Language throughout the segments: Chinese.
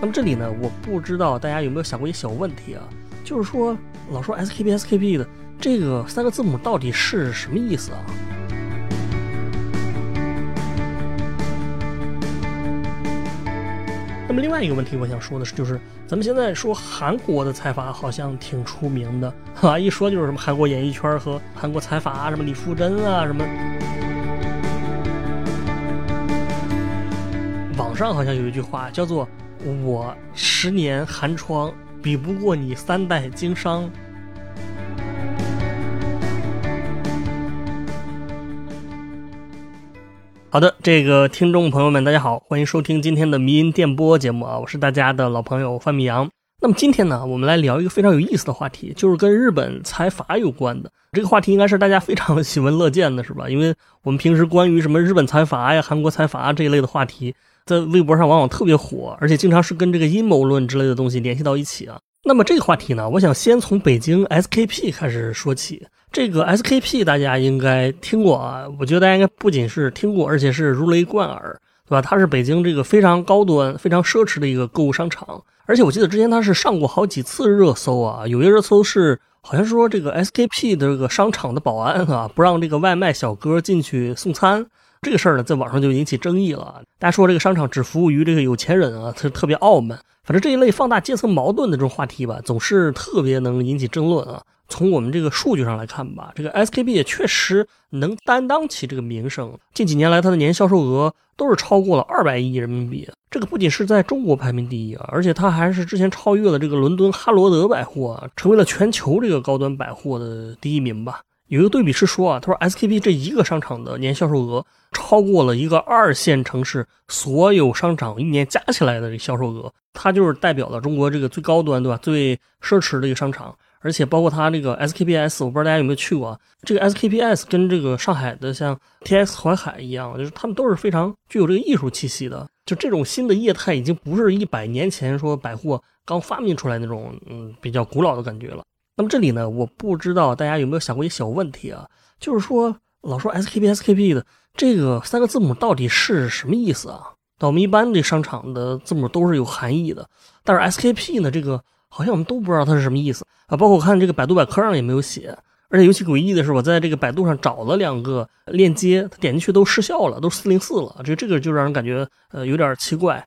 那么这里呢，我不知道大家有没有想过一个小问题啊，就是说老说 SKP SKP 的这个三个字母到底是什么意思啊？那么另外一个问题，我想说的是，就是咱们现在说韩国的财阀好像挺出名的，哈，一说就是什么韩国演艺圈和韩国财阀，什么李富真啊，什么。网上好像有一句话叫做“我十年寒窗比不过你三代经商”。好的，这个听众朋友们，大家好，欢迎收听今天的迷音电波节目啊，我是大家的老朋友范米阳。那么今天呢，我们来聊一个非常有意思的话题，就是跟日本财阀有关的。这个话题应该是大家非常喜闻乐见的，是吧？因为我们平时关于什么日本财阀呀、韩国财阀这一类的话题，在微博上往往特别火，而且经常是跟这个阴谋论之类的东西联系到一起啊。那么这个话题呢，我想先从北京 SKP 开始说起。这个 SKP 大家应该听过啊，我觉得大家应该不仅是听过，而且是如雷贯耳，对吧？它是北京这个非常高端、非常奢侈的一个购物商场，而且我记得之前它是上过好几次热搜啊。有一个热搜是，好像说这个 SKP 的这个商场的保安啊，不让这个外卖小哥进去送餐，这个事儿呢，在网上就引起争议了。大家说这个商场只服务于这个有钱人啊，特特别傲慢。反正这一类放大阶层矛盾的这种话题吧，总是特别能引起争论啊。从我们这个数据上来看吧，这个 SKP 也确实能担当起这个名声。近几年来，它的年销售额都是超过了二百亿人民币。这个不仅是在中国排名第一啊，而且它还是之前超越了这个伦敦哈罗德百货，成为了全球这个高端百货的第一名吧。有一个对比是说啊，他说 SKP 这一个商场的年销售额超过了一个二线城市所有商场一年加起来的这销售额，它就是代表了中国这个最高端，对吧？最奢侈的一个商场。而且包括它这个 SKPS，我不知道大家有没有去过。这个 SKPS 跟这个上海的像 TX 淮海一样，就是他们都是非常具有这个艺术气息的。就这种新的业态，已经不是一百年前说百货刚发明出来那种嗯比较古老的感觉了。那么这里呢，我不知道大家有没有想过一个小问题啊，就是说老说 SKP SKP 的这个三个字母到底是什么意思啊？那我们一般这商场的字母都是有含义的，但是 SKP 呢，这个。好像我们都不知道它是什么意思啊，包括我看这个百度百科上也没有写，而且尤其诡异的是，我在这个百度上找了两个链接，它点进去都失效了，都四零四了，这这个就让人感觉呃有点奇怪。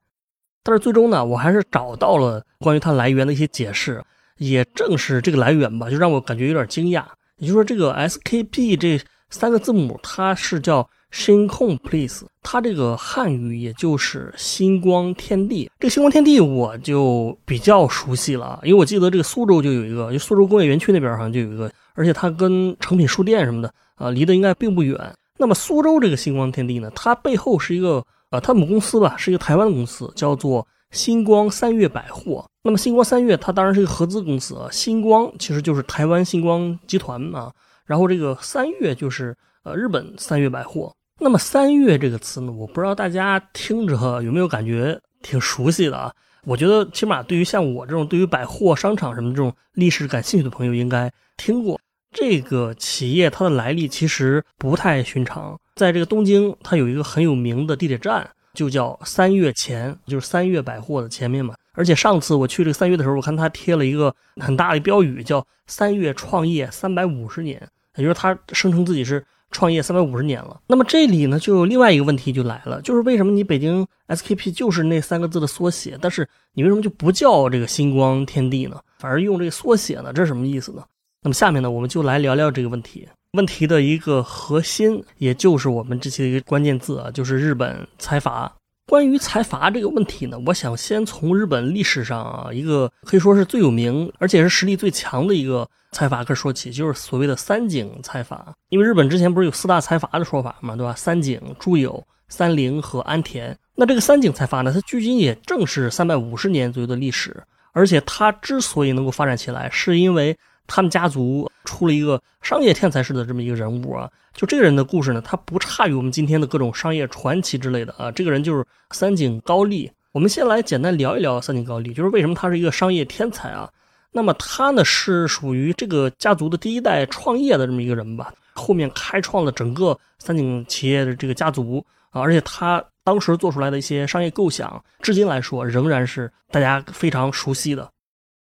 但是最终呢，我还是找到了关于它来源的一些解释，也正是这个来源吧，就让我感觉有点惊讶。也就是说，这个 SKP 这三个字母，它是叫。Shinko please，它这个汉语也就是星光天地。这个星光天地我就比较熟悉了，因为我记得这个苏州就有一个，就苏州工业园区那边好像就有一个，而且它跟诚品书店什么的啊离得应该并不远。那么苏州这个星光天地呢，它背后是一个呃，它母公司吧，是一个台湾的公司，叫做星光三月百货。那么星光三月它当然是一个合资公司啊，星光其实就是台湾星光集团嘛，然后这个三月就是呃日本三月百货。那么“三月”这个词呢，我不知道大家听着有没有感觉挺熟悉的啊？我觉得起码对于像我这种对于百货商场什么这种历史感兴趣的朋友，应该听过这个企业。它的来历其实不太寻常。在这个东京，它有一个很有名的地铁站，就叫三月前，就是三月百货的前面嘛。而且上次我去这个三月的时候，我看他贴了一个很大的标语，叫“三月创业三百五十年”，也就是他声称自己是。创业三百五十年了，那么这里呢，就另外一个问题就来了，就是为什么你北京 SKP 就是那三个字的缩写，但是你为什么就不叫这个星光天地呢，反而用这个缩写呢？这是什么意思呢？那么下面呢，我们就来聊聊这个问题。问题的一个核心，也就是我们这期的一个关键字啊，就是日本财阀。关于财阀这个问题呢，我想先从日本历史上啊一个可以说是最有名，而且是实力最强的一个。财阀开始说起，就是所谓的三井财阀。因为日本之前不是有四大财阀的说法嘛，对吧？三井、住友、三菱和安田。那这个三井财阀呢，它距今也正是三百五十年左右的历史。而且它之所以能够发展起来，是因为他们家族出了一个商业天才式的这么一个人物啊。就这个人的故事呢，他不差于我们今天的各种商业传奇之类的啊。这个人就是三井高利。我们先来简单聊一聊三井高利，就是为什么他是一个商业天才啊？那么他呢是属于这个家族的第一代创业的这么一个人吧，后面开创了整个三井企业的这个家族啊，而且他当时做出来的一些商业构想，至今来说仍然是大家非常熟悉的。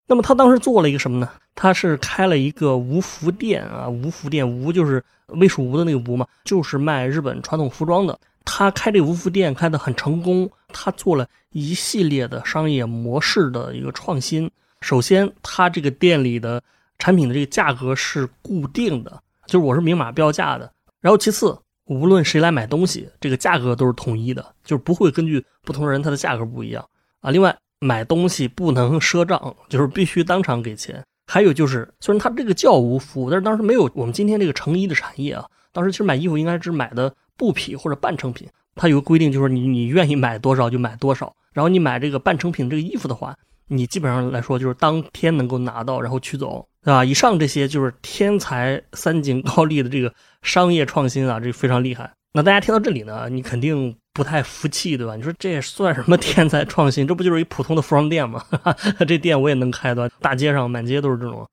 那么他当时做了一个什么呢？他是开了一个无服店啊，无服店，无就是魏蜀吴的那个吴嘛，就是卖日本传统服装的。他开这个无服店开得很成功，他做了一系列的商业模式的一个创新。首先，他这个店里的产品的这个价格是固定的，就是我是明码标价的。然后其次，无论谁来买东西，这个价格都是统一的，就是不会根据不同人他的价格不一样啊。另外，买东西不能赊账，就是必须当场给钱。还有就是，虽然它这个叫无服务，但是当时没有我们今天这个成衣的产业啊。当时其实买衣服应该是买的布匹或者半成品。它有个规定，就是你你愿意买多少就买多少。然后你买这个半成品这个衣服的话，你基本上来说就是当天能够拿到，然后取走，对吧？以上这些就是天才三井高利的这个商业创新啊，这非常厉害。那大家听到这里呢，你肯定不太服气，对吧？你说这算什么天才创新？这不就是一普通的服装店吗？这店我也能开的，大街上满街都是这种。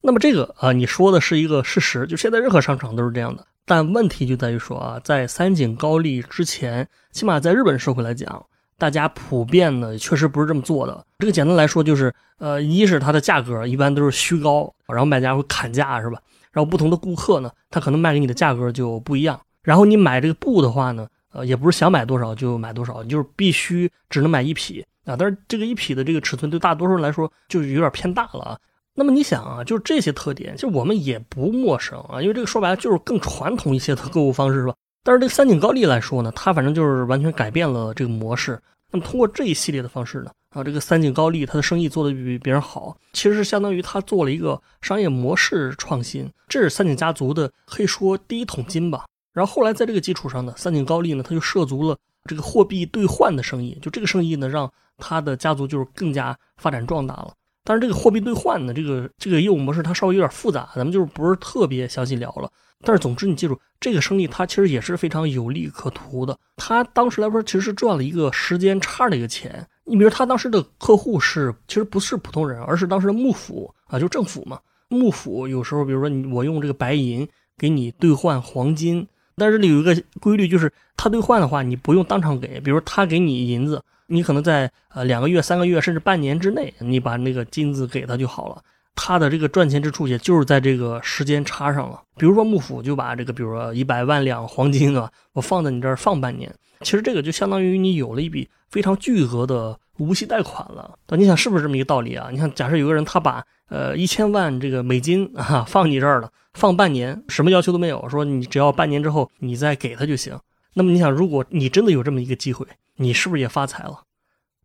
那么这个啊，你说的是一个事实，就现在任何商场都是这样的。但问题就在于说啊，在三井高利之前，起码在日本社会来讲，大家普遍呢确实不是这么做的。这个简单来说就是，呃，一是它的价格一般都是虚高，然后卖家会砍价，是吧？然后不同的顾客呢，他可能卖给你的价格就不一样。然后你买这个布的话呢，呃，也不是想买多少就买多少，你就是必须只能买一匹啊。但是这个一匹的这个尺寸对大多数人来说就有点偏大了啊。那么你想啊，就是这些特点，其实我们也不陌生啊，因为这个说白了就是更传统一些的购物方式，是吧？但是这个三井高利来说呢，它反正就是完全改变了这个模式。那么通过这一系列的方式呢，啊，这个三井高利它的生意做得比别人好，其实是相当于它做了一个商业模式创新，这是三井家族的可以说第一桶金吧。然后后来在这个基础上呢，三井高利呢，他就涉足了这个货币兑换的生意。就这个生意呢，让他的家族就是更加发展壮大了。但是这个货币兑换呢，这个这个业务模式它稍微有点复杂，咱们就是不是特别详细聊了。但是总之你记住，这个生意它其实也是非常有利可图的。他当时来说其实是赚了一个时间差的一个钱。你比如他当时的客户是其实不是普通人，而是当时的幕府啊，就政府嘛。幕府有时候比如说你我用这个白银给你兑换黄金。但是这里有一个规律，就是他兑换的话，你不用当场给。比如他给你银子，你可能在呃两个月、三个月甚至半年之内，你把那个金子给他就好了。他的这个赚钱之处也就是在这个时间差上了。比如说幕府就把这个，比如说一百万两黄金啊，我放在你这儿放半年，其实这个就相当于你有了一笔非常巨额的无息贷款了。你想是不是这么一个道理啊？你看，假设有个人他把呃一千万这个美金啊放你这儿了。放半年，什么要求都没有，说你只要半年之后你再给他就行。那么你想，如果你真的有这么一个机会，你是不是也发财了，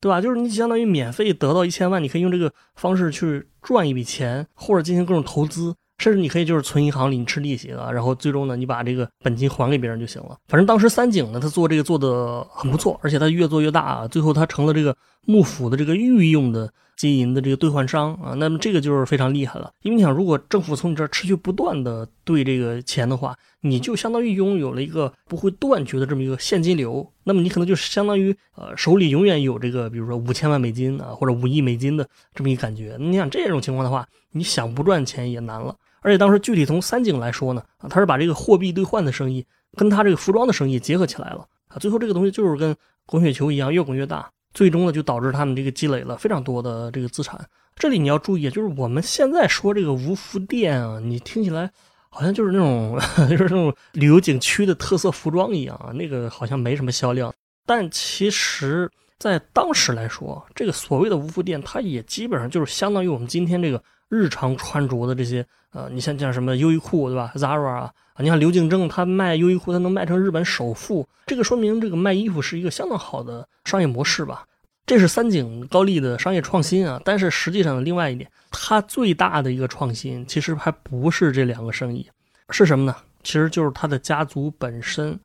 对吧？就是你相当于免费得到一千万，你可以用这个方式去赚一笔钱，或者进行各种投资，甚至你可以就是存银行里你吃利息了，然后最终呢你把这个本金还给别人就行了。反正当时三井呢，他做这个做的很不错，而且他越做越大啊，最后他成了这个幕府的这个御用的。金银的这个兑换商啊，那么这个就是非常厉害了。因为你想，如果政府从你这儿持续不断的兑这个钱的话，你就相当于拥有了一个不会断绝的这么一个现金流。那么你可能就是相当于呃手里永远有这个，比如说五千万美金啊，或者五亿美金的这么一感觉。你想这种情况的话，你想不赚钱也难了。而且当时具体从三井来说呢，他是把这个货币兑换的生意跟他这个服装的生意结合起来了啊，最后这个东西就是跟滚雪球一样，越滚越大。最终呢，就导致他们这个积累了非常多的这个资产。这里你要注意，就是我们现在说这个无服店啊，你听起来好像就是那种 就是那种旅游景区的特色服装一样啊，那个好像没什么销量。但其实，在当时来说，这个所谓的无服店，它也基本上就是相当于我们今天这个日常穿着的这些呃，你像像什么优衣库对吧，Zara 啊。你看刘敬正他卖优衣库，他能卖成日本首富，这个说明这个卖衣服是一个相当好的商业模式吧？这是三井高利的商业创新啊。但是实际上，另外一点，它最大的一个创新其实还不是这两个生意，是什么呢？其实就是他的家族本身。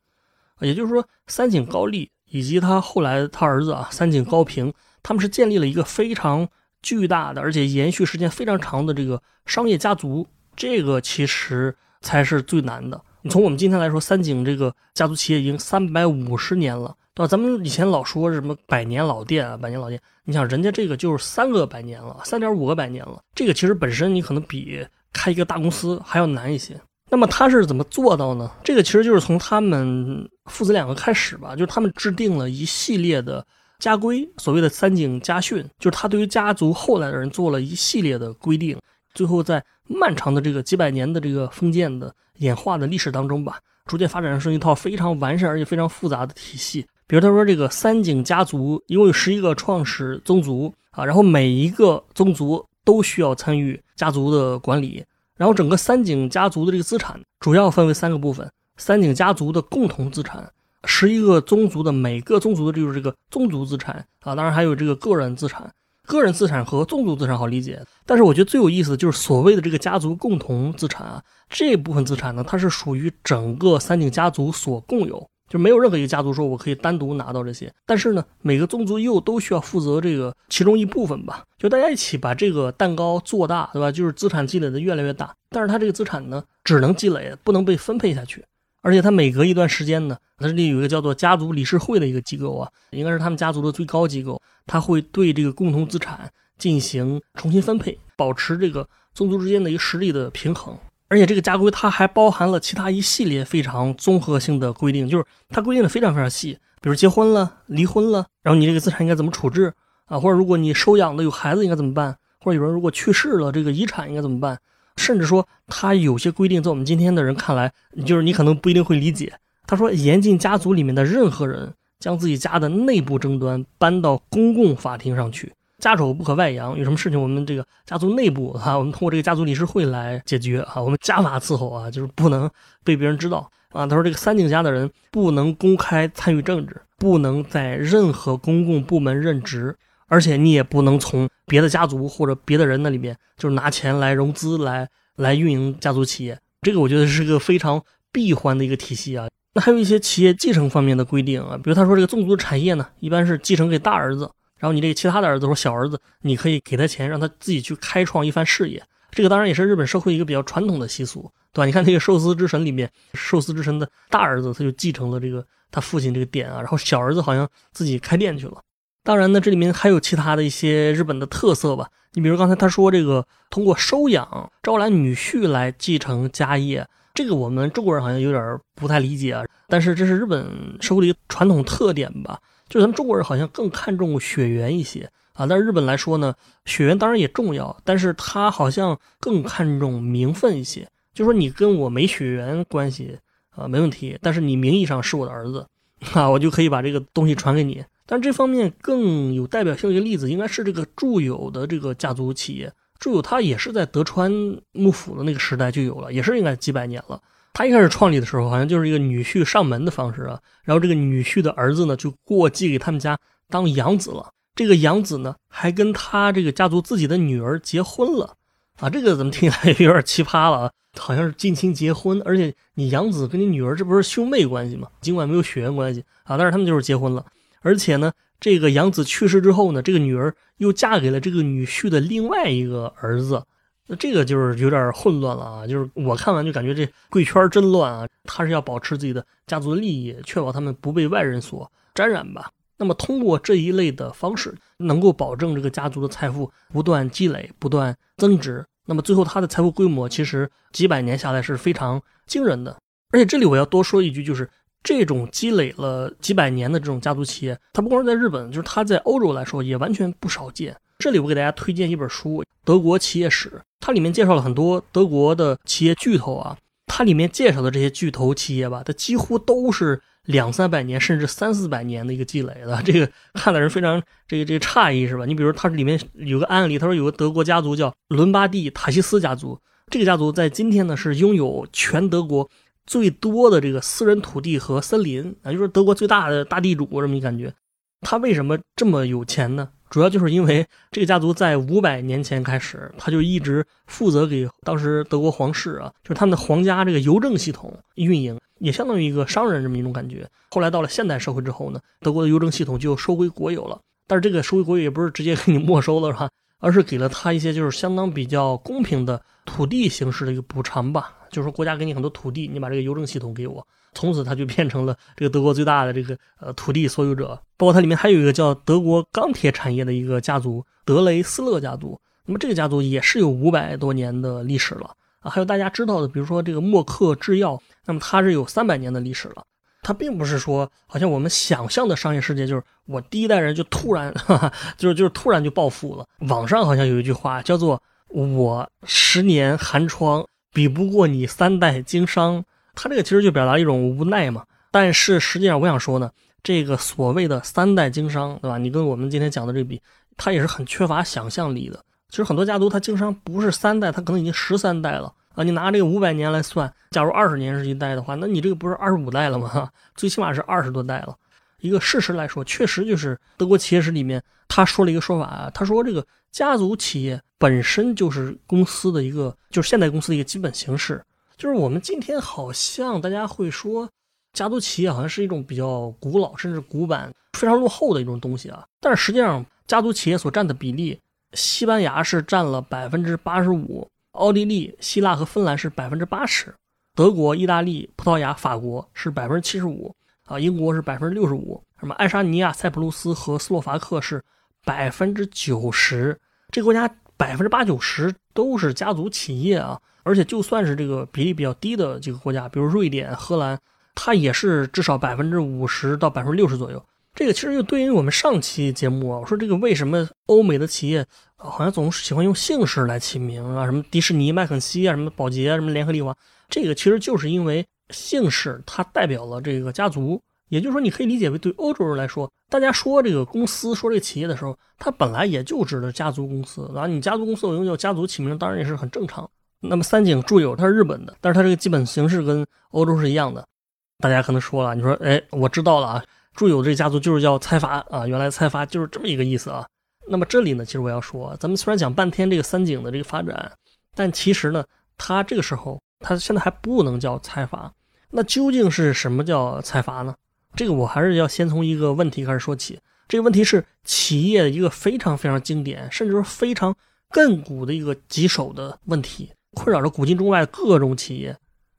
也就是说，三井高利以及他后来他儿子啊，三井高平，他们是建立了一个非常巨大的，而且延续时间非常长的这个商业家族。这个其实。才是最难的。你从我们今天来说，三井这个家族企业已经三百五十年了，对吧？咱们以前老说什么百年老店啊，百年老店，你想人家这个就是三个百年了，三点五个百年了。这个其实本身你可能比开一个大公司还要难一些。那么他是怎么做到呢？这个其实就是从他们父子两个开始吧，就是他们制定了一系列的家规，所谓的三井家训，就是他对于家族后来的人做了一系列的规定，最后在漫长的这个几百年的这个封建的演化的历史当中吧，逐渐发展成一套非常完善而且非常复杂的体系。比如他说，这个三井家族一共有十一个创始宗族啊，然后每一个宗族都需要参与家族的管理。然后整个三井家族的这个资产主要分为三个部分：三井家族的共同资产，十一个宗族的每个宗族的就是这个宗族资产啊，当然还有这个个人资产。个人资产和宗族资产好理解，但是我觉得最有意思的就是所谓的这个家族共同资产啊，这部分资产呢，它是属于整个三井家族所共有。就没有任何一个家族说我可以单独拿到这些，但是呢，每个宗族又都需要负责这个其中一部分吧，就大家一起把这个蛋糕做大，对吧？就是资产积累的越来越大，但是它这个资产呢，只能积累，不能被分配下去，而且它每隔一段时间呢，它这里有一个叫做家族理事会的一个机构啊，应该是他们家族的最高机构，它会对这个共同资产进行重新分配，保持这个宗族之间的一个实力的平衡。而且这个家规它还包含了其他一系列非常综合性的规定，就是它规定的非常非常细，比如结婚了、离婚了，然后你这个资产应该怎么处置啊？或者如果你收养的有孩子应该怎么办？或者有人如果去世了，这个遗产应该怎么办？甚至说他有些规定在我们今天的人看来，就是你可能不一定会理解。他说，严禁家族里面的任何人将自己家的内部争端搬到公共法庭上去。家丑不可外扬，有什么事情我们这个家族内部哈，我们通过这个家族理事会来解决哈，我们家法伺候啊，就是不能被别人知道啊。他说这个三井家的人不能公开参与政治，不能在任何公共部门任职，而且你也不能从别的家族或者别的人那里面就是拿钱来融资来来运营家族企业。这个我觉得是个非常闭环的一个体系啊。那还有一些企业继承方面的规定啊，比如他说这个宗族产业呢，一般是继承给大儿子。然后你这个其他的儿子或小儿子，你可以给他钱，让他自己去开创一番事业。这个当然也是日本社会一个比较传统的习俗，对吧？你看那个寿司之神里面，寿司之神的大儿子他就继承了这个他父亲这个店啊，然后小儿子好像自己开店去了。当然呢，这里面还有其他的一些日本的特色吧。你比如刚才他说这个通过收养招揽女婿来继承家业，这个我们中国人好像有点不太理解啊。但是这是日本社会的一个传统特点吧。就咱们中国人好像更看重血缘一些啊，但是日本来说呢，血缘当然也重要，但是他好像更看重名分一些。就说你跟我没血缘关系啊，没问题，但是你名义上是我的儿子 啊，我就可以把这个东西传给你。但这方面更有代表性的一个例子，应该是这个住友的这个家族企业。住友他也是在德川幕府的那个时代就有了，也是应该几百年了。他一开始创立的时候，好像就是一个女婿上门的方式啊，然后这个女婿的儿子呢，就过继给他们家当养子了。这个养子呢，还跟他这个家族自己的女儿结婚了啊，这个怎么听起来 有点奇葩了啊？好像是近亲结婚，而且你养子跟你女儿这不是兄妹关系吗？尽管没有血缘关系啊，但是他们就是结婚了。而且呢，这个养子去世之后呢，这个女儿又嫁给了这个女婿的另外一个儿子。那这个就是有点混乱了啊！就是我看完就感觉这贵圈真乱啊！他是要保持自己的家族利益，确保他们不被外人所沾染吧？那么通过这一类的方式，能够保证这个家族的财富不断积累、不断增值。那么最后他的财富规模其实几百年下来是非常惊人的。而且这里我要多说一句，就是这种积累了几百年的这种家族企业，它不光是在日本，就是它在欧洲来说也完全不少见。这里我给大家推荐一本书《德国企业史》，它里面介绍了很多德国的企业巨头啊。它里面介绍的这些巨头企业吧，它几乎都是两三百年甚至三四百年的一个积累的。这个看的人非常这个这个诧异是吧？你比如它里面有个案例，他说有个德国家族叫伦巴第塔西斯家族，这个家族在今天呢是拥有全德国最多的这个私人土地和森林啊，就是德国最大的大地主这么一感觉。他为什么这么有钱呢？主要就是因为这个家族在五百年前开始，他就一直负责给当时德国皇室啊，就是他们的皇家这个邮政系统运营，也相当于一个商人这么一种感觉。后来到了现代社会之后呢，德国的邮政系统就收归国有了，但是这个收归国有也不是直接给你没收了，是吧？而是给了他一些就是相当比较公平的土地形式的一个补偿吧，就是说国家给你很多土地，你把这个邮政系统给我。从此他就变成了这个德国最大的这个呃土地所有者，包括它里面还有一个叫德国钢铁产业的一个家族——德雷斯勒家族。那么这个家族也是有五百多年的历史了啊，还有大家知道的，比如说这个默克制药，那么它是有三百年的历史了。它并不是说，好像我们想象的商业世界，就是我第一代人就突然，哈哈，就是就是突然就暴富了。网上好像有一句话叫做“我十年寒窗比不过你三代经商”，他这个其实就表达一种无奈嘛。但是实际上，我想说呢，这个所谓的三代经商，对吧？你跟我们今天讲的这比，他也是很缺乏想象力的。其实很多家族他经商不是三代，他可能已经十三代了。啊，你拿这个五百年来算，假如二十年是一代的话，那你这个不是二十五代了吗？最起码是二十多代了。一个事实来说，确实就是德国企业史里面他说了一个说法啊，他说这个家族企业本身就是公司的一个，就是现代公司的一个基本形式。就是我们今天好像大家会说，家族企业好像是一种比较古老甚至古板、非常落后的一种东西啊。但是实际上，家族企业所占的比例，西班牙是占了百分之八十五。奥地利、希腊和芬兰是百分之八十，德国、意大利、葡萄牙、法国是百分之七十五啊，英国是百分之六十五，什么爱沙尼亚、塞浦路斯和斯洛伐克是百分之九十，这个国家百分之八九十都是家族企业啊，而且就算是这个比例比较低的几个国家，比如瑞典、荷兰，它也是至少百分之五十到百分之六十左右。这个其实就对应我们上期节目啊，我说这个为什么欧美的企业好像总是喜欢用姓氏来起名啊，什么迪士尼、麦肯锡啊，什么宝洁啊，什么联合利华，这个其实就是因为姓氏它代表了这个家族，也就是说你可以理解为对欧洲人来说，大家说这个公司说这个企业的时候，它本来也就指的家族公司，然后你家族公司我用叫家族起名，当然也是很正常。那么三井住友它是日本的，但是它这个基本形式跟欧洲是一样的，大家可能说了，你说哎，我知道了啊。住友这个家族就是叫财阀啊，原来财阀就是这么一个意思啊。那么这里呢，其实我要说，咱们虽然讲半天这个三井的这个发展，但其实呢，它这个时候它现在还不能叫财阀。那究竟是什么叫财阀呢？这个我还是要先从一个问题开始说起。这个问题是企业一个非常非常经典，甚至说非常亘古的一个棘手的问题，困扰着古今中外各种企业。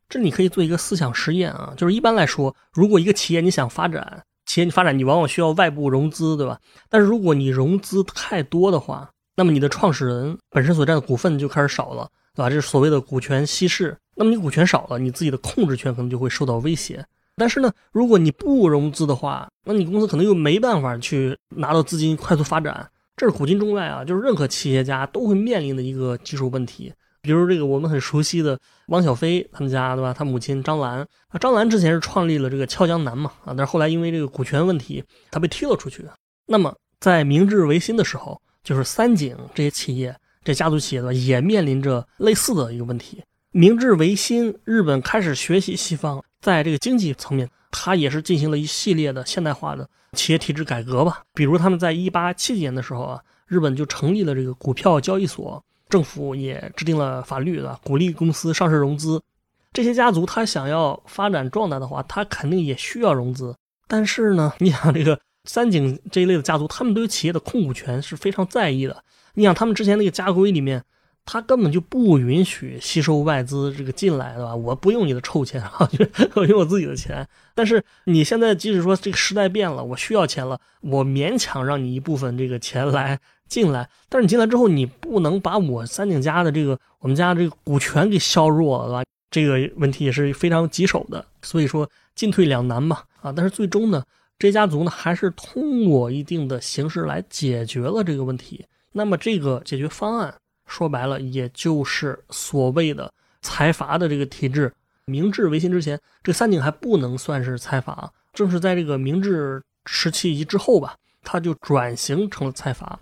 这你可以做一个思想实验啊，就是一般来说，如果一个企业你想发展，企业你发展，你往往需要外部融资，对吧？但是如果你融资太多的话，那么你的创始人本身所占的股份就开始少了，对吧？这是所谓的股权稀释。那么你股权少了，你自己的控制权可能就会受到威胁。但是呢，如果你不融资的话，那你公司可能又没办法去拿到资金快速发展。这是古今中外啊，就是任何企业家都会面临的一个技术问题。比如这个我们很熟悉的汪小菲他们家，对吧？他母亲张兰，啊，张兰之前是创立了这个俏江南嘛，啊，但是后来因为这个股权问题，他被踢了出去。那么在明治维新的时候，就是三井这些企业，这家族企业的也面临着类似的一个问题。明治维新，日本开始学习西方，在这个经济层面，它也是进行了一系列的现代化的企业体制改革吧。比如他们在一八七几年的时候啊，日本就成立了这个股票交易所。政府也制定了法律，对吧？鼓励公司上市融资。这些家族他想要发展壮大的话，他肯定也需要融资。但是呢，你想这个三井这一类的家族，他们对于企业的控股权是非常在意的。你想他们之前那个家规里面，他根本就不允许吸收外资这个进来，对吧？我不用你的臭钱啊，我用我自己的钱。但是你现在即使说这个时代变了，我需要钱了，我勉强让你一部分这个钱来。进来，但是你进来之后，你不能把我三井家的这个我们家这个股权给削弱了，对吧？这个问题也是非常棘手的，所以说进退两难嘛，啊！但是最终呢，这家族呢还是通过一定的形式来解决了这个问题。那么这个解决方案说白了，也就是所谓的财阀的这个体制。明治维新之前，这三井还不能算是财阀，正是在这个明治时期以及之后吧，它就转型成了财阀。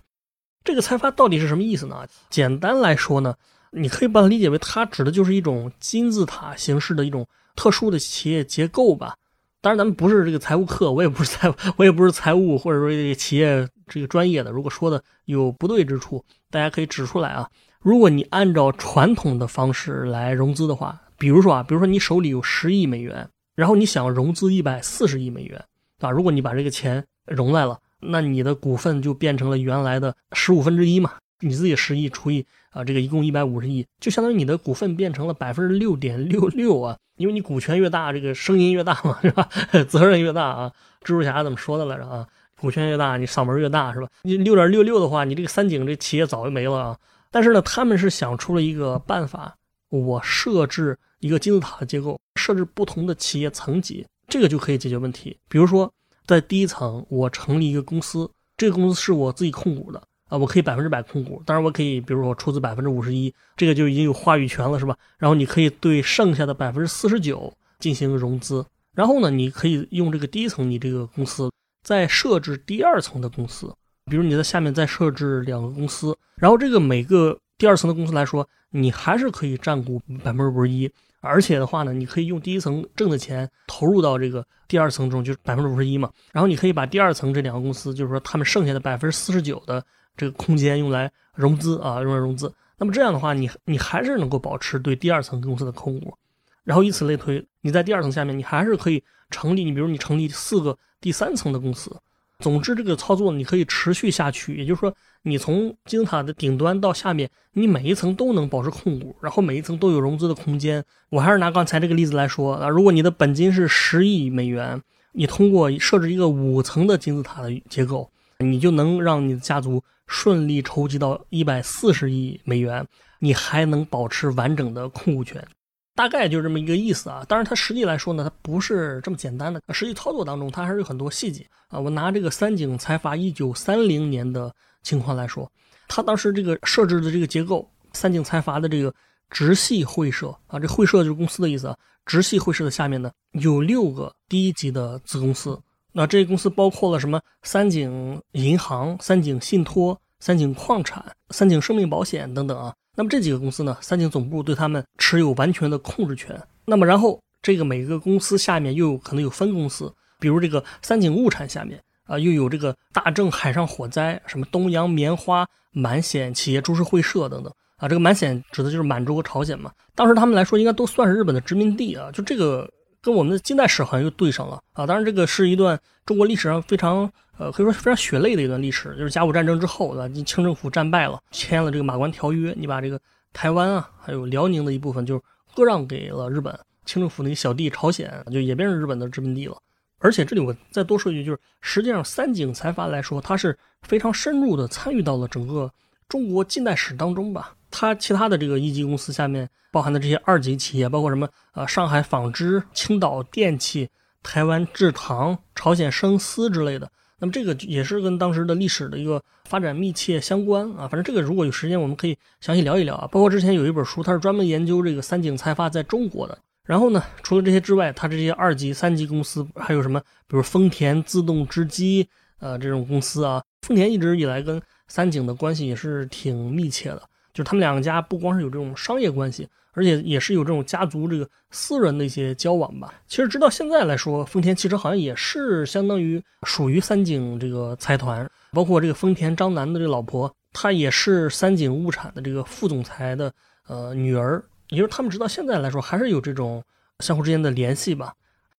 这个财阀到底是什么意思呢？简单来说呢，你可以把它理解为，它指的就是一种金字塔形式的一种特殊的企业结构吧。当然，咱们不是这个财务课，我也不是财，我也不是财务或者说企业这个专业的。如果说的有不对之处，大家可以指出来啊。如果你按照传统的方式来融资的话，比如说啊，比如说你手里有十亿美元，然后你想融资一百四十亿美元，啊，如果你把这个钱融来了。那你的股份就变成了原来的十五分之一嘛？你自己十亿除以啊，这个一共一百五十亿，就相当于你的股份变成了百分之六点六六啊！因为你股权越大，这个声音越大嘛，是吧？责任越大啊！蜘蛛侠怎么说的来着啊？股权越大，你嗓门越大，是吧？你六点六六的话，你这个三井这企业早就没了啊！但是呢，他们是想出了一个办法，我设置一个金字塔的结构，设置不同的企业层级，这个就可以解决问题。比如说，在第一层，我成立一个公司，这个公司是我自己控股的啊，我可以百分之百控股。当然，我可以，比如说我出资百分之五十一，这个就已经有话语权了，是吧？然后你可以对剩下的百分之四十九进行融资。然后呢，你可以用这个第一层，你这个公司再设置第二层的公司，比如你在下面再设置两个公司，然后这个每个第二层的公司来说，你还是可以占股百分之五十一，而且的话呢，你可以用第一层挣的钱投入到这个第二层中，就是百分之五十一嘛。然后你可以把第二层这两个公司，就是说他们剩下的百分之四十九的这个空间用来融资啊，用来融资。那么这样的话，你你还是能够保持对第二层公司的控股。然后以此类推，你在第二层下面，你还是可以成立。你比如你成立四个第三层的公司，总之这个操作你可以持续下去。也就是说，你从金字塔的顶端到下面，你每一层都能保持控股，然后每一层都有融资的空间。我还是拿刚才这个例子来说啊，如果你的本金是十亿美元，你通过设置一个五层的金字塔的结构，你就能让你的家族顺利筹集到一百四十亿美元，你还能保持完整的控股权。大概就这么一个意思啊，当然它实际来说呢，它不是这么简单的。实际操作当中，它还是有很多细节啊。我拿这个三井财阀一九三零年的情况来说，他当时这个设置的这个结构，三井财阀的这个直系会社啊，这会社就是公司的意思啊。直系会社的下面呢，有六个低级的子公司，那这些公司包括了什么？三井银行、三井信托、三井矿产、三井生命保险等等啊。那么这几个公司呢，三井总部对他们持有完全的控制权。那么然后这个每个公司下面又有可能有分公司，比如这个三井物产下面啊，又有这个大正海上火灾、什么东洋棉花满险企业株式会社等等啊。这个满险指的就是满洲和朝鲜嘛。当时他们来说应该都算是日本的殖民地啊。就这个跟我们的近代史好像又对上了啊。当然这个是一段中国历史上非常。呃，可以说非常血泪的一段历史，就是甲午战争之后，对吧？清政府战败了，签了这个马关条约，你把这个台湾啊，还有辽宁的一部分，就割让给了日本。清政府那个小弟朝鲜，就也变成日本的殖民地了。而且这里我再多说一句，就是实际上三井财阀来说，它是非常深入的参与到了整个中国近代史当中吧。它其他的这个一级公司下面包含的这些二级企业，包括什么呃上海纺织、青岛电器、台湾制糖、朝鲜生丝之类的。那么这个也是跟当时的历史的一个发展密切相关啊。反正这个如果有时间，我们可以详细聊一聊啊。包括之前有一本书，它是专门研究这个三井财阀在中国的。然后呢，除了这些之外，它这些二级、三级公司还有什么？比如丰田自动织机，呃，这种公司啊。丰田一直以来跟三井的关系也是挺密切的，就是他们两家不光是有这种商业关系。而且也是有这种家族这个私人的一些交往吧。其实直到现在来说，丰田汽车好像也是相当于属于三井这个财团，包括这个丰田章男的这个老婆，她也是三井物产的这个副总裁的呃女儿。也就是他们直到现在来说，还是有这种相互之间的联系吧。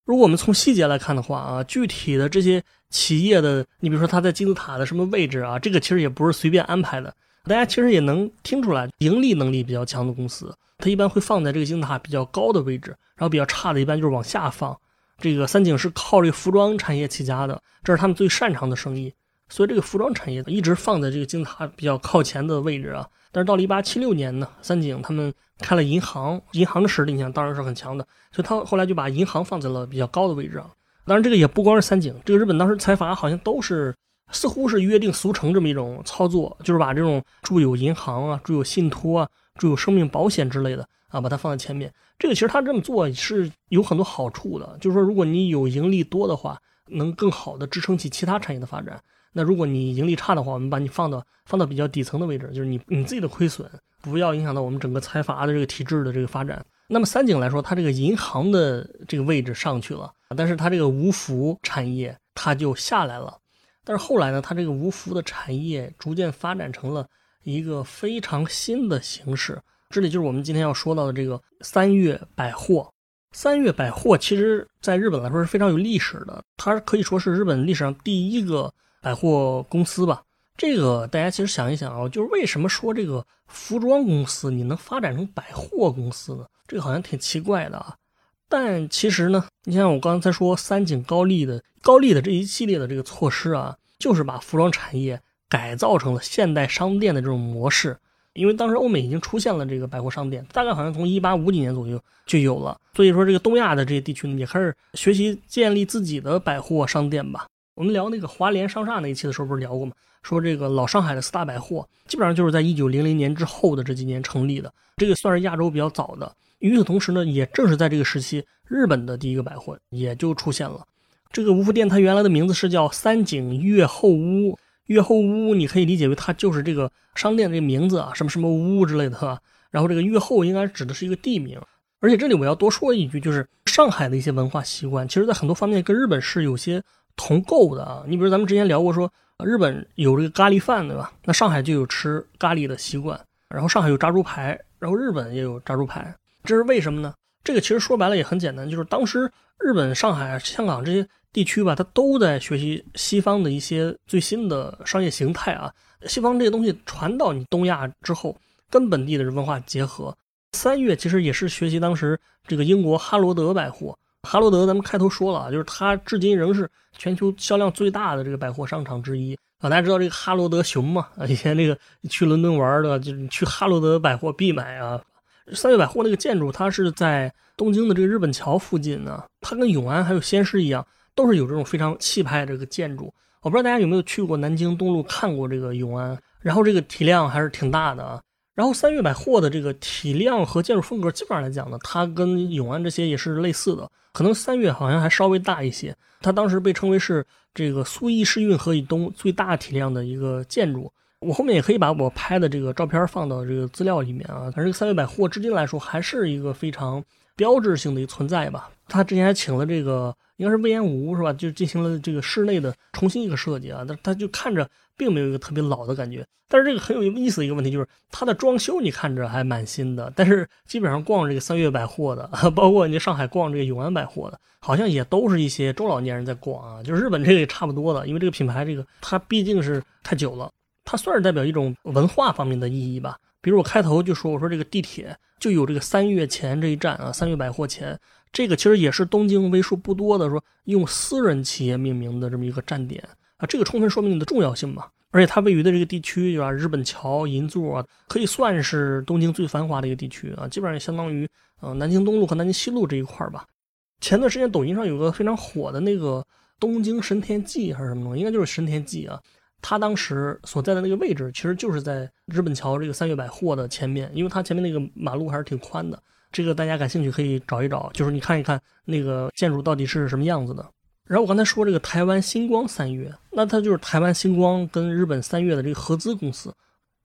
如果我们从细节来看的话啊，具体的这些企业的，你比如说它在金字塔的什么位置啊，这个其实也不是随便安排的。大家其实也能听出来，盈利能力比较强的公司。它一般会放在这个金字塔比较高的位置，然后比较差的一般就是往下放。这个三井是靠这个服装产业起家的，这是他们最擅长的生意，所以这个服装产业一直放在这个金字塔比较靠前的位置啊。但是到了一八七六年呢，三井他们开了银行，银行的实力你想当然是很强的，所以他后来就把银行放在了比较高的位置啊。当然这个也不光是三井，这个日本当时财阀好像都是似乎是约定俗成这么一种操作，就是把这种住有银行啊，住有信托啊。注有生命保险之类的啊，把它放在前面。这个其实他这么做是有很多好处的，就是说，如果你有盈利多的话，能更好的支撑起其他产业的发展。那如果你盈利差的话，我们把你放到放到比较底层的位置，就是你你自己的亏损不要影响到我们整个财阀的这个体制的这个发展。那么三井来说，它这个银行的这个位置上去了，但是它这个无服产业它就下来了。但是后来呢，它这个无服的产业逐渐发展成了。一个非常新的形式，这里就是我们今天要说到的这个三月百货。三月百货其实在日本来说是非常有历史的，它可以说是日本历史上第一个百货公司吧。这个大家其实想一想啊，就是为什么说这个服装公司你能发展成百货公司呢？这个好像挺奇怪的啊。但其实呢，你像我刚才说三井高丽的高丽的这一系列的这个措施啊，就是把服装产业。改造成了现代商店的这种模式，因为当时欧美已经出现了这个百货商店，大概好像从一八五几年左右就有了。所以说，这个东亚的这些地区呢，也开始学习建立自己的百货商店吧。我们聊那个华联商厦那一期的时候，不是聊过吗？说这个老上海的四大百货，基本上就是在一九零零年之后的这几年成立的，这个算是亚洲比较早的。与此同时呢，也正是在这个时期，日本的第一个百货也就出现了。这个吴福店，它原来的名字是叫三井越后屋。越后屋，你可以理解为它就是这个商店的这个名字啊，什么什么屋之类的。然后这个越后应该指的是一个地名。而且这里我要多说一句，就是上海的一些文化习惯，其实在很多方面跟日本是有些同构的啊。你比如咱们之前聊过，说日本有这个咖喱饭，对吧？那上海就有吃咖喱的习惯。然后上海有炸猪排，然后日本也有炸猪排，这是为什么呢？这个其实说白了也很简单，就是当时日本、上海、香港这些地区吧，它都在学习西方的一些最新的商业形态啊。西方这些东西传到你东亚之后，跟本地的文化结合。三月其实也是学习当时这个英国哈罗德百货，哈罗德咱们开头说了啊，就是它至今仍是全球销量最大的这个百货商场之一啊。大家知道这个哈罗德熊嘛？以前那个去伦敦玩的，就是去哈罗德百货必买啊。三月百货那个建筑，它是在东京的这个日本桥附近呢，它跟永安还有先施一样，都是有这种非常气派这个建筑。我不知道大家有没有去过南京东路看过这个永安，然后这个体量还是挺大的啊。然后三月百货的这个体量和建筑风格，基本上来讲呢，它跟永安这些也是类似的。可能三月好像还稍微大一些。它当时被称为是这个苏伊士运河以东最大体量的一个建筑。我后面也可以把我拍的这个照片放到这个资料里面啊。反正三月百货至今来说还是一个非常标志性的一个存在吧。他之前还请了这个应该是魏延武是吧？就进行了这个室内的重新一个设计啊。但他就看着。并没有一个特别老的感觉，但是这个很有意思的一个问题就是，它的装修你看着还蛮新的，但是基本上逛这个三月百货的，包括你上海逛这个永安百货的，好像也都是一些中老年人在逛啊。就日本这个也差不多的，因为这个品牌这个它毕竟是太久了，它算是代表一种文化方面的意义吧。比如我开头就说，我说这个地铁就有这个三月前这一站啊，三月百货前，这个其实也是东京为数不多的说用私人企业命名的这么一个站点啊。这个充分说明你的重要性嘛，而且它位于的这个地区，对吧？日本桥、银座啊，可以算是东京最繁华的一个地区啊，基本上相当于呃南京东路和南京西路这一块吧。前段时间抖音上有个非常火的那个东京神田记还是什么东西，应该就是神田记啊。他当时所在的那个位置，其实就是在日本桥这个三月百货的前面，因为它前面那个马路还是挺宽的。这个大家感兴趣可以找一找，就是你看一看那个建筑到底是什么样子的。然后我刚才说这个台湾星光三月，那它就是台湾星光跟日本三月的这个合资公司。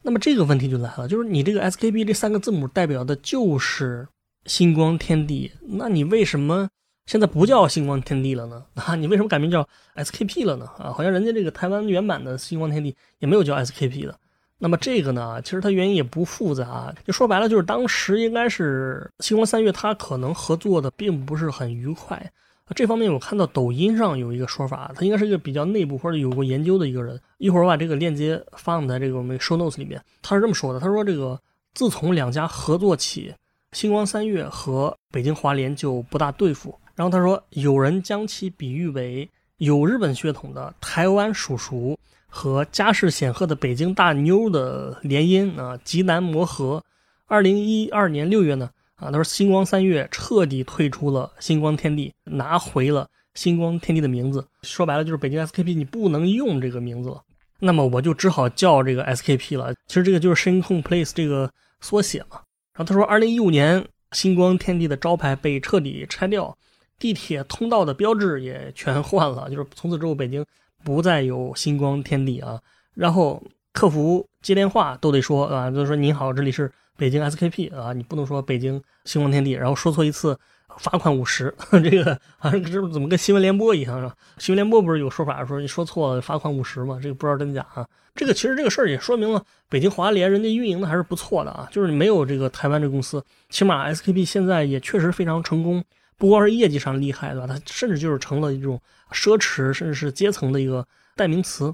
那么这个问题就来了，就是你这个 SKB 这三个字母代表的就是星光天地，那你为什么现在不叫星光天地了呢？啊，你为什么改名叫 SKP 了呢？啊，好像人家这个台湾原版的星光天地也没有叫 SKP 的。那么这个呢，其实它原因也不复杂，就说白了就是当时应该是星光三月它可能合作的并不是很愉快。这方面我看到抖音上有一个说法，他应该是一个比较内部或者有过研究的一个人。一会儿我把这个链接放在这个我们 show notes 里面。他是这么说的：他说这个自从两家合作起，星光三月和北京华联就不大对付。然后他说，有人将其比喻为有日本血统的台湾叔叔和家世显赫的北京大妞的联姻啊，极难磨合。二零一二年六月呢。啊，他说星光三月彻底退出了星光天地，拿回了星光天地的名字。说白了就是北京 SKP，你不能用这个名字了。那么我就只好叫这个 SKP 了。其实这个就是星空 Place 这个缩写嘛。然后他说，二零一五年星光天地的招牌被彻底拆掉，地铁通道的标志也全换了，就是从此之后北京不再有星光天地啊。然后客服接电话都得说啊，就是说您好，这里是。北京 SKP 啊，你不能说北京星光天地，然后说错一次罚款五十，这个好像这怎么跟新闻联播一样是吧？新闻联播不是有说法说你说错了罚款五十吗？这个不知道真假啊。这个其实这个事儿也说明了北京华联人家运营的还是不错的啊，就是没有这个台湾这公司，起码 SKP 现在也确实非常成功，不光是业绩上厉害对吧？它甚至就是成了一种奢侈甚至是阶层的一个代名词。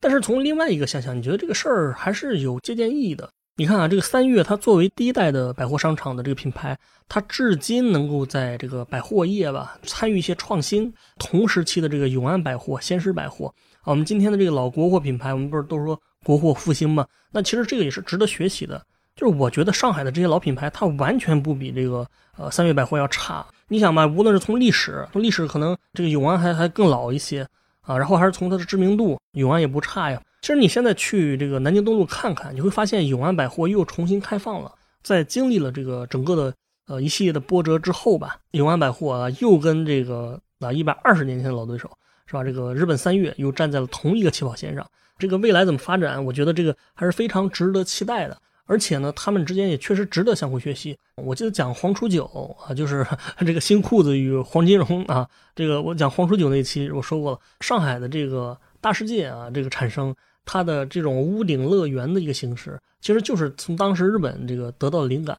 但是从另外一个想想，你觉得这个事儿还是有借鉴意义的。你看啊，这个三月它作为第一代的百货商场的这个品牌，它至今能够在这个百货业吧参与一些创新。同时期的这个永安百货、先施百货啊，我们今天的这个老国货品牌，我们不是都说国货复兴嘛。那其实这个也是值得学习的。就是我觉得上海的这些老品牌，它完全不比这个呃三月百货要差。你想吧，无论是从历史，从历史可能这个永安还还更老一些啊，然后还是从它的知名度，永安也不差呀。其实你现在去这个南京东路看看，你会发现永安百货又重新开放了。在经历了这个整个的呃一系列的波折之后吧，永安百货啊又跟这个啊一百二十年前的老对手是吧？这个日本三越又站在了同一个起跑线上。这个未来怎么发展？我觉得这个还是非常值得期待的。而且呢，他们之间也确实值得相互学习。我记得讲黄楚九啊，就是 这个新裤子与黄金荣啊，这个我讲黄楚九那期我说过了，上海的这个大世界啊，这个产生它的这种屋顶乐园的一个形式，其实就是从当时日本这个得到的灵感。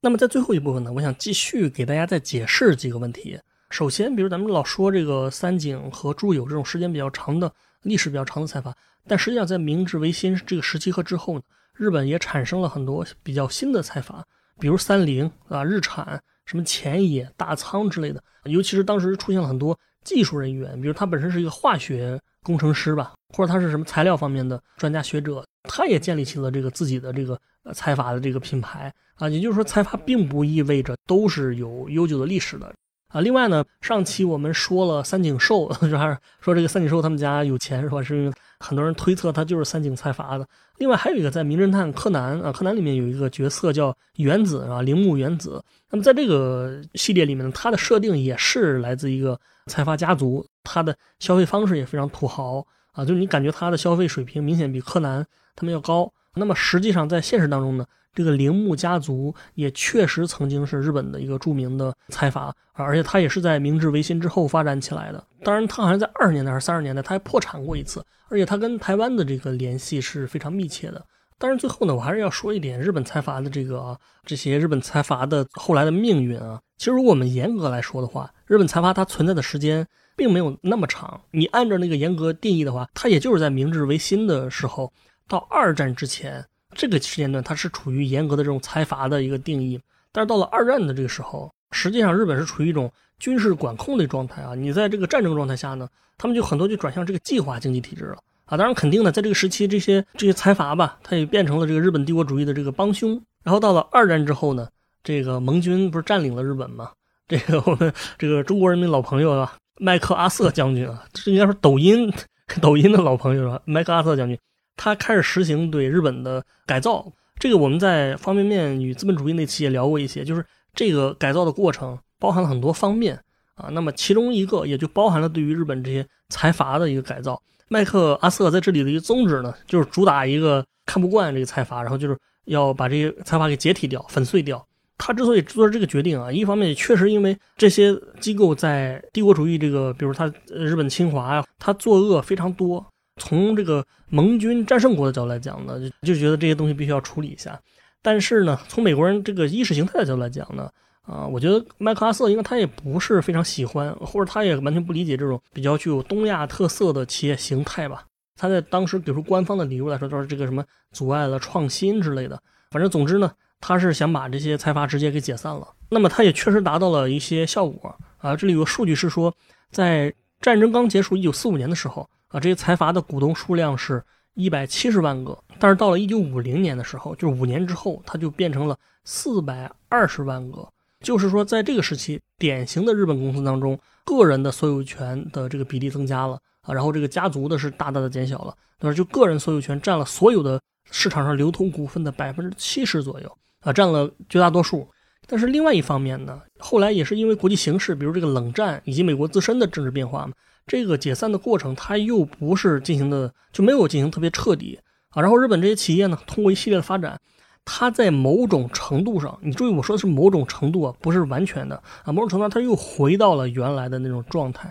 那么在最后一部分呢，我想继续给大家再解释几个问题。首先，比如咱们老说这个三井和住友这种时间比较长的历史比较长的财阀，但实际上在明治维新这个时期和之后呢？日本也产生了很多比较新的财阀，比如三菱啊、日产、什么前野、大仓之类的。尤其是当时出现了很多技术人员，比如他本身是一个化学工程师吧，或者他是什么材料方面的专家学者，他也建立起了这个自己的这个财阀的这个品牌啊。也就是说，财阀并不意味着都是有悠久的历史的啊。另外呢，上期我们说了三井寿，就 还是说这个三井寿他们家有钱是吧？是因为。很多人推测他就是三井财阀的。另外还有一个，在《名侦探柯南》啊，柯南里面有一个角色叫原子啊，铃木原子。那么在这个系列里面呢，他的设定也是来自一个财阀家族，他的消费方式也非常土豪啊，就是你感觉他的消费水平明显比柯南他们要高。那么实际上在现实当中呢？这个铃木家族也确实曾经是日本的一个著名的财阀，而且他也是在明治维新之后发展起来的。当然，他好像在二十年代还是三十年代，他还破产过一次。而且他跟台湾的这个联系是非常密切的。当然，最后呢，我还是要说一点日本财阀的这个啊，这些日本财阀的后来的命运啊。其实，如果我们严格来说的话，日本财阀它存在的时间并没有那么长。你按照那个严格定义的话，它也就是在明治维新的时候到二战之前。这个时间段它是处于严格的这种财阀的一个定义，但是到了二战的这个时候，实际上日本是处于一种军事管控的状态啊。你在这个战争状态下呢，他们就很多就转向这个计划经济体制了啊。当然，肯定的，在这个时期，这些这些财阀吧，它也变成了这个日本帝国主义的这个帮凶。然后到了二战之后呢，这个盟军不是占领了日本吗？这个我们这个中国人民老朋友啊，麦克阿瑟将军啊，这应该说抖音抖音的老朋友了，麦克阿瑟将军。他开始实行对日本的改造，这个我们在方便面与资本主义那期也聊过一些，就是这个改造的过程包含了很多方面啊。那么其中一个也就包含了对于日本这些财阀的一个改造。麦克阿瑟在这里的一个宗旨呢，就是主打一个看不惯这个财阀，然后就是要把这些财阀给解体掉、粉碎掉。他之所以做这个决定啊，一方面也确实因为这些机构在帝国主义这个，比如他日本侵华呀，他作恶非常多。从这个盟军战胜国的角度来讲呢，就就觉得这些东西必须要处理一下。但是呢，从美国人这个意识形态的角度来讲呢，啊，我觉得麦克阿瑟应该他也不是非常喜欢，或者他也完全不理解这种比较具有东亚特色的企业形态吧。他在当时给出官方的理由来说，都是这个什么阻碍了创新之类的。反正总之呢，他是想把这些财阀直接给解散了。那么他也确实达到了一些效果啊。这里有个数据是说，在战争刚结束一九四五年的时候。啊，这些财阀的股东数量是一百七十万个，但是到了一九五零年的时候，就是五年之后，它就变成了四百二十万个。就是说，在这个时期，典型的日本公司当中，个人的所有权的这个比例增加了啊，然后这个家族的是大大的减小了，对吧？就个人所有权占了所有的市场上流通股份的百分之七十左右啊，占了绝大多数。但是另外一方面呢，后来也是因为国际形势，比如这个冷战以及美国自身的政治变化嘛。这个解散的过程，它又不是进行的，就没有进行特别彻底啊。然后日本这些企业呢，通过一系列的发展，它在某种程度上，你注意我说的是某种程度啊，不是完全的啊。某种程度上，它又回到了原来的那种状态，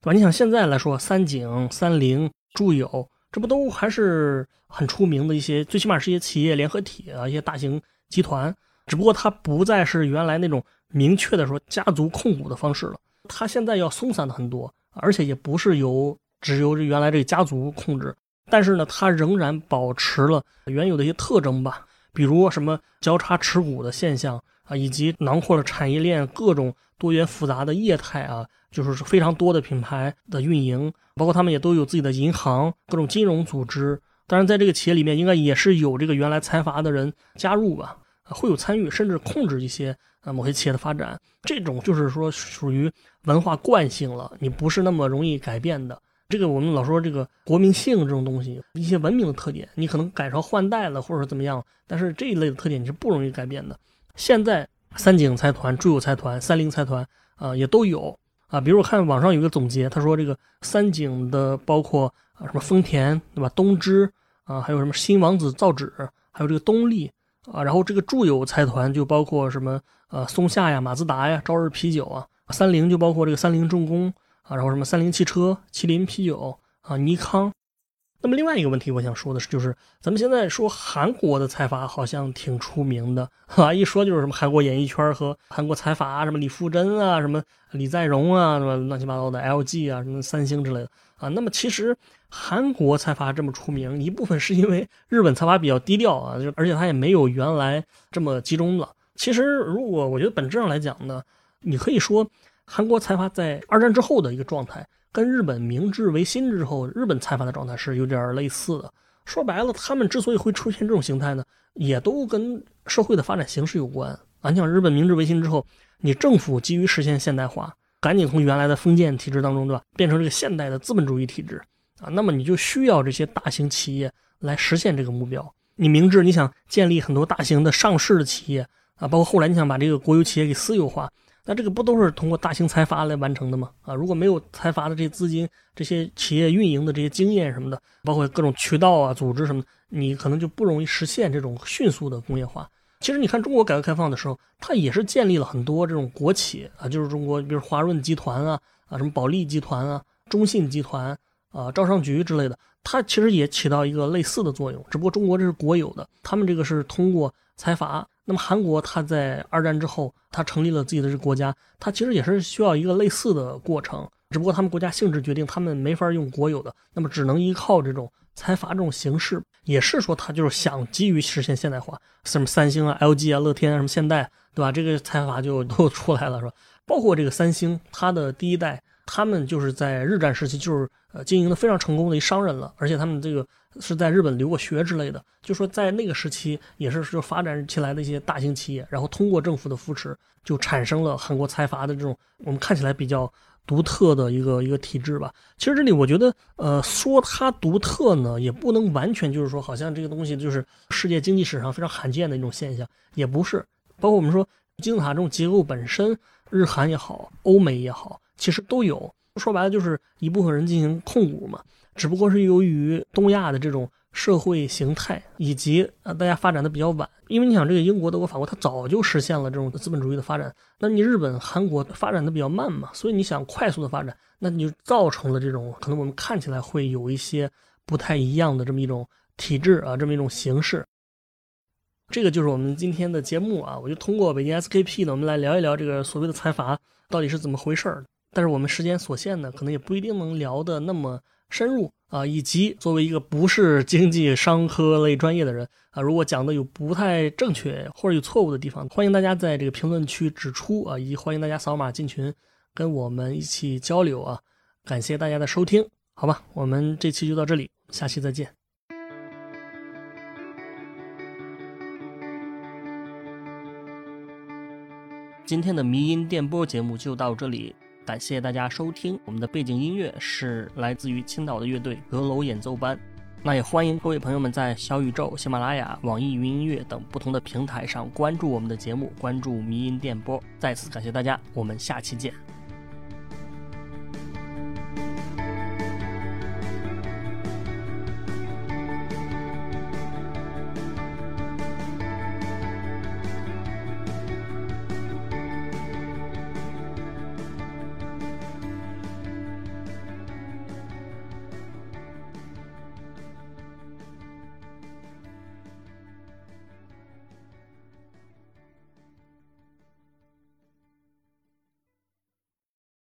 对吧？你想现在来说，三井、三菱、住友，这不都还是很出名的一些，最起码是一些企业联合体啊，一些大型集团，只不过它不再是原来那种明确的说家族控股的方式了，它现在要松散的很多。而且也不是由只由这原来这个家族控制，但是呢，它仍然保持了原有的一些特征吧，比如什么交叉持股的现象啊，以及囊括了产业链各种多元复杂的业态啊，就是非常多的品牌的运营，包括他们也都有自己的银行、各种金融组织，当然，在这个企业里面，应该也是有这个原来财阀的人加入吧，会有参与，甚至控制一些呃某些企业的发展。这种就是说属于文化惯性了，你不是那么容易改变的。这个我们老说这个国民性这种东西，一些文明的特点，你可能改朝换代了，或者怎么样，但是这一类的特点你是不容易改变的。现在三井财团、住友财团、三菱财团啊也都有啊，比如我看网上有个总结，他说这个三井的包括啊什么丰田对吧，东芝。啊，还有什么新王子造纸，还有这个东丽啊，然后这个住友财团就包括什么呃松下呀、马自达呀、朝日啤酒啊，三菱就包括这个三菱重工啊，然后什么三菱汽车、麒麟啤酒啊、尼康。那么另外一个问题，我想说的是，就是咱们现在说韩国的财阀好像挺出名的，啊，一说就是什么韩国演艺圈和韩国财阀，什么李富真啊，什么李在镕啊，什么乱七八糟的 LG 啊，什么三星之类的啊。那么其实韩国财阀这么出名，一部分是因为日本财阀比较低调啊，就而且它也没有原来这么集中了。其实如果我觉得本质上来讲呢，你可以说韩国财阀在二战之后的一个状态。跟日本明治维新之后，日本财阀的状态是有点类似的。说白了，他们之所以会出现这种形态呢，也都跟社会的发展形势有关。啊，你想日本明治维新之后，你政府急于实现现代化，赶紧从原来的封建体制当中，对吧，变成这个现代的资本主义体制啊，那么你就需要这些大型企业来实现这个目标。你明治你想建立很多大型的上市的企业啊，包括后来你想把这个国有企业给私有化。那这个不都是通过大型财阀来完成的吗？啊，如果没有财阀的这些资金、这些企业运营的这些经验什么的，包括各种渠道啊、组织什么，你可能就不容易实现这种迅速的工业化。其实你看中国改革开放的时候，它也是建立了很多这种国企啊，就是中国，比如华润集团啊、啊什么保利集团啊、中信集团啊、招商局之类的，它其实也起到一个类似的作用，只不过中国这是国有的，他们这个是通过财阀。那么韩国，它在二战之后，它成立了自己的这个国家，它其实也是需要一个类似的过程，只不过他们国家性质决定，他们没法用国有的，那么只能依靠这种财阀这种形式，也是说他就是想急于实现现代化，什么三星啊、LG 啊、乐天啊、什么现代，对吧？这个财阀就 都出来了，是吧？包括这个三星，它的第一代，他们就是在日战时期就是呃经营的非常成功的一商人了，而且他们这个。是在日本留过学之类的，就说在那个时期也是就发展起来的一些大型企业，然后通过政府的扶持，就产生了韩国财阀的这种我们看起来比较独特的一个一个体制吧。其实这里我觉得，呃，说它独特呢，也不能完全就是说好像这个东西就是世界经济史上非常罕见的一种现象，也不是。包括我们说金字塔这种结构本身，日韩也好，欧美也好，其实都有。说白了就是一部分人进行控股嘛。只不过是由于东亚的这种社会形态，以及呃大家发展的比较晚，因为你想这个英国、德国、法国，它早就实现了这种资本主义的发展，那你日本、韩国发展的比较慢嘛，所以你想快速的发展，那你就造成了这种可能我们看起来会有一些不太一样的这么一种体制啊，这么一种形式。这个就是我们今天的节目啊，我就通过北京 SKP 呢，我们来聊一聊这个所谓的财阀到底是怎么回事儿。但是我们时间所限呢，可能也不一定能聊的那么。深入啊，以及作为一个不是经济商科类专业的人啊，如果讲的有不太正确或者有错误的地方，欢迎大家在这个评论区指出啊，以及欢迎大家扫码进群跟我们一起交流啊。感谢大家的收听，好吧，我们这期就到这里，下期再见。今天的迷音电波节目就到这里。感谢大家收听，我们的背景音乐是来自于青岛的乐队阁楼演奏班。那也欢迎各位朋友们在小宇宙、喜马拉雅、网易云音乐等不同的平台上关注我们的节目，关注迷音电波。再次感谢大家，我们下期见。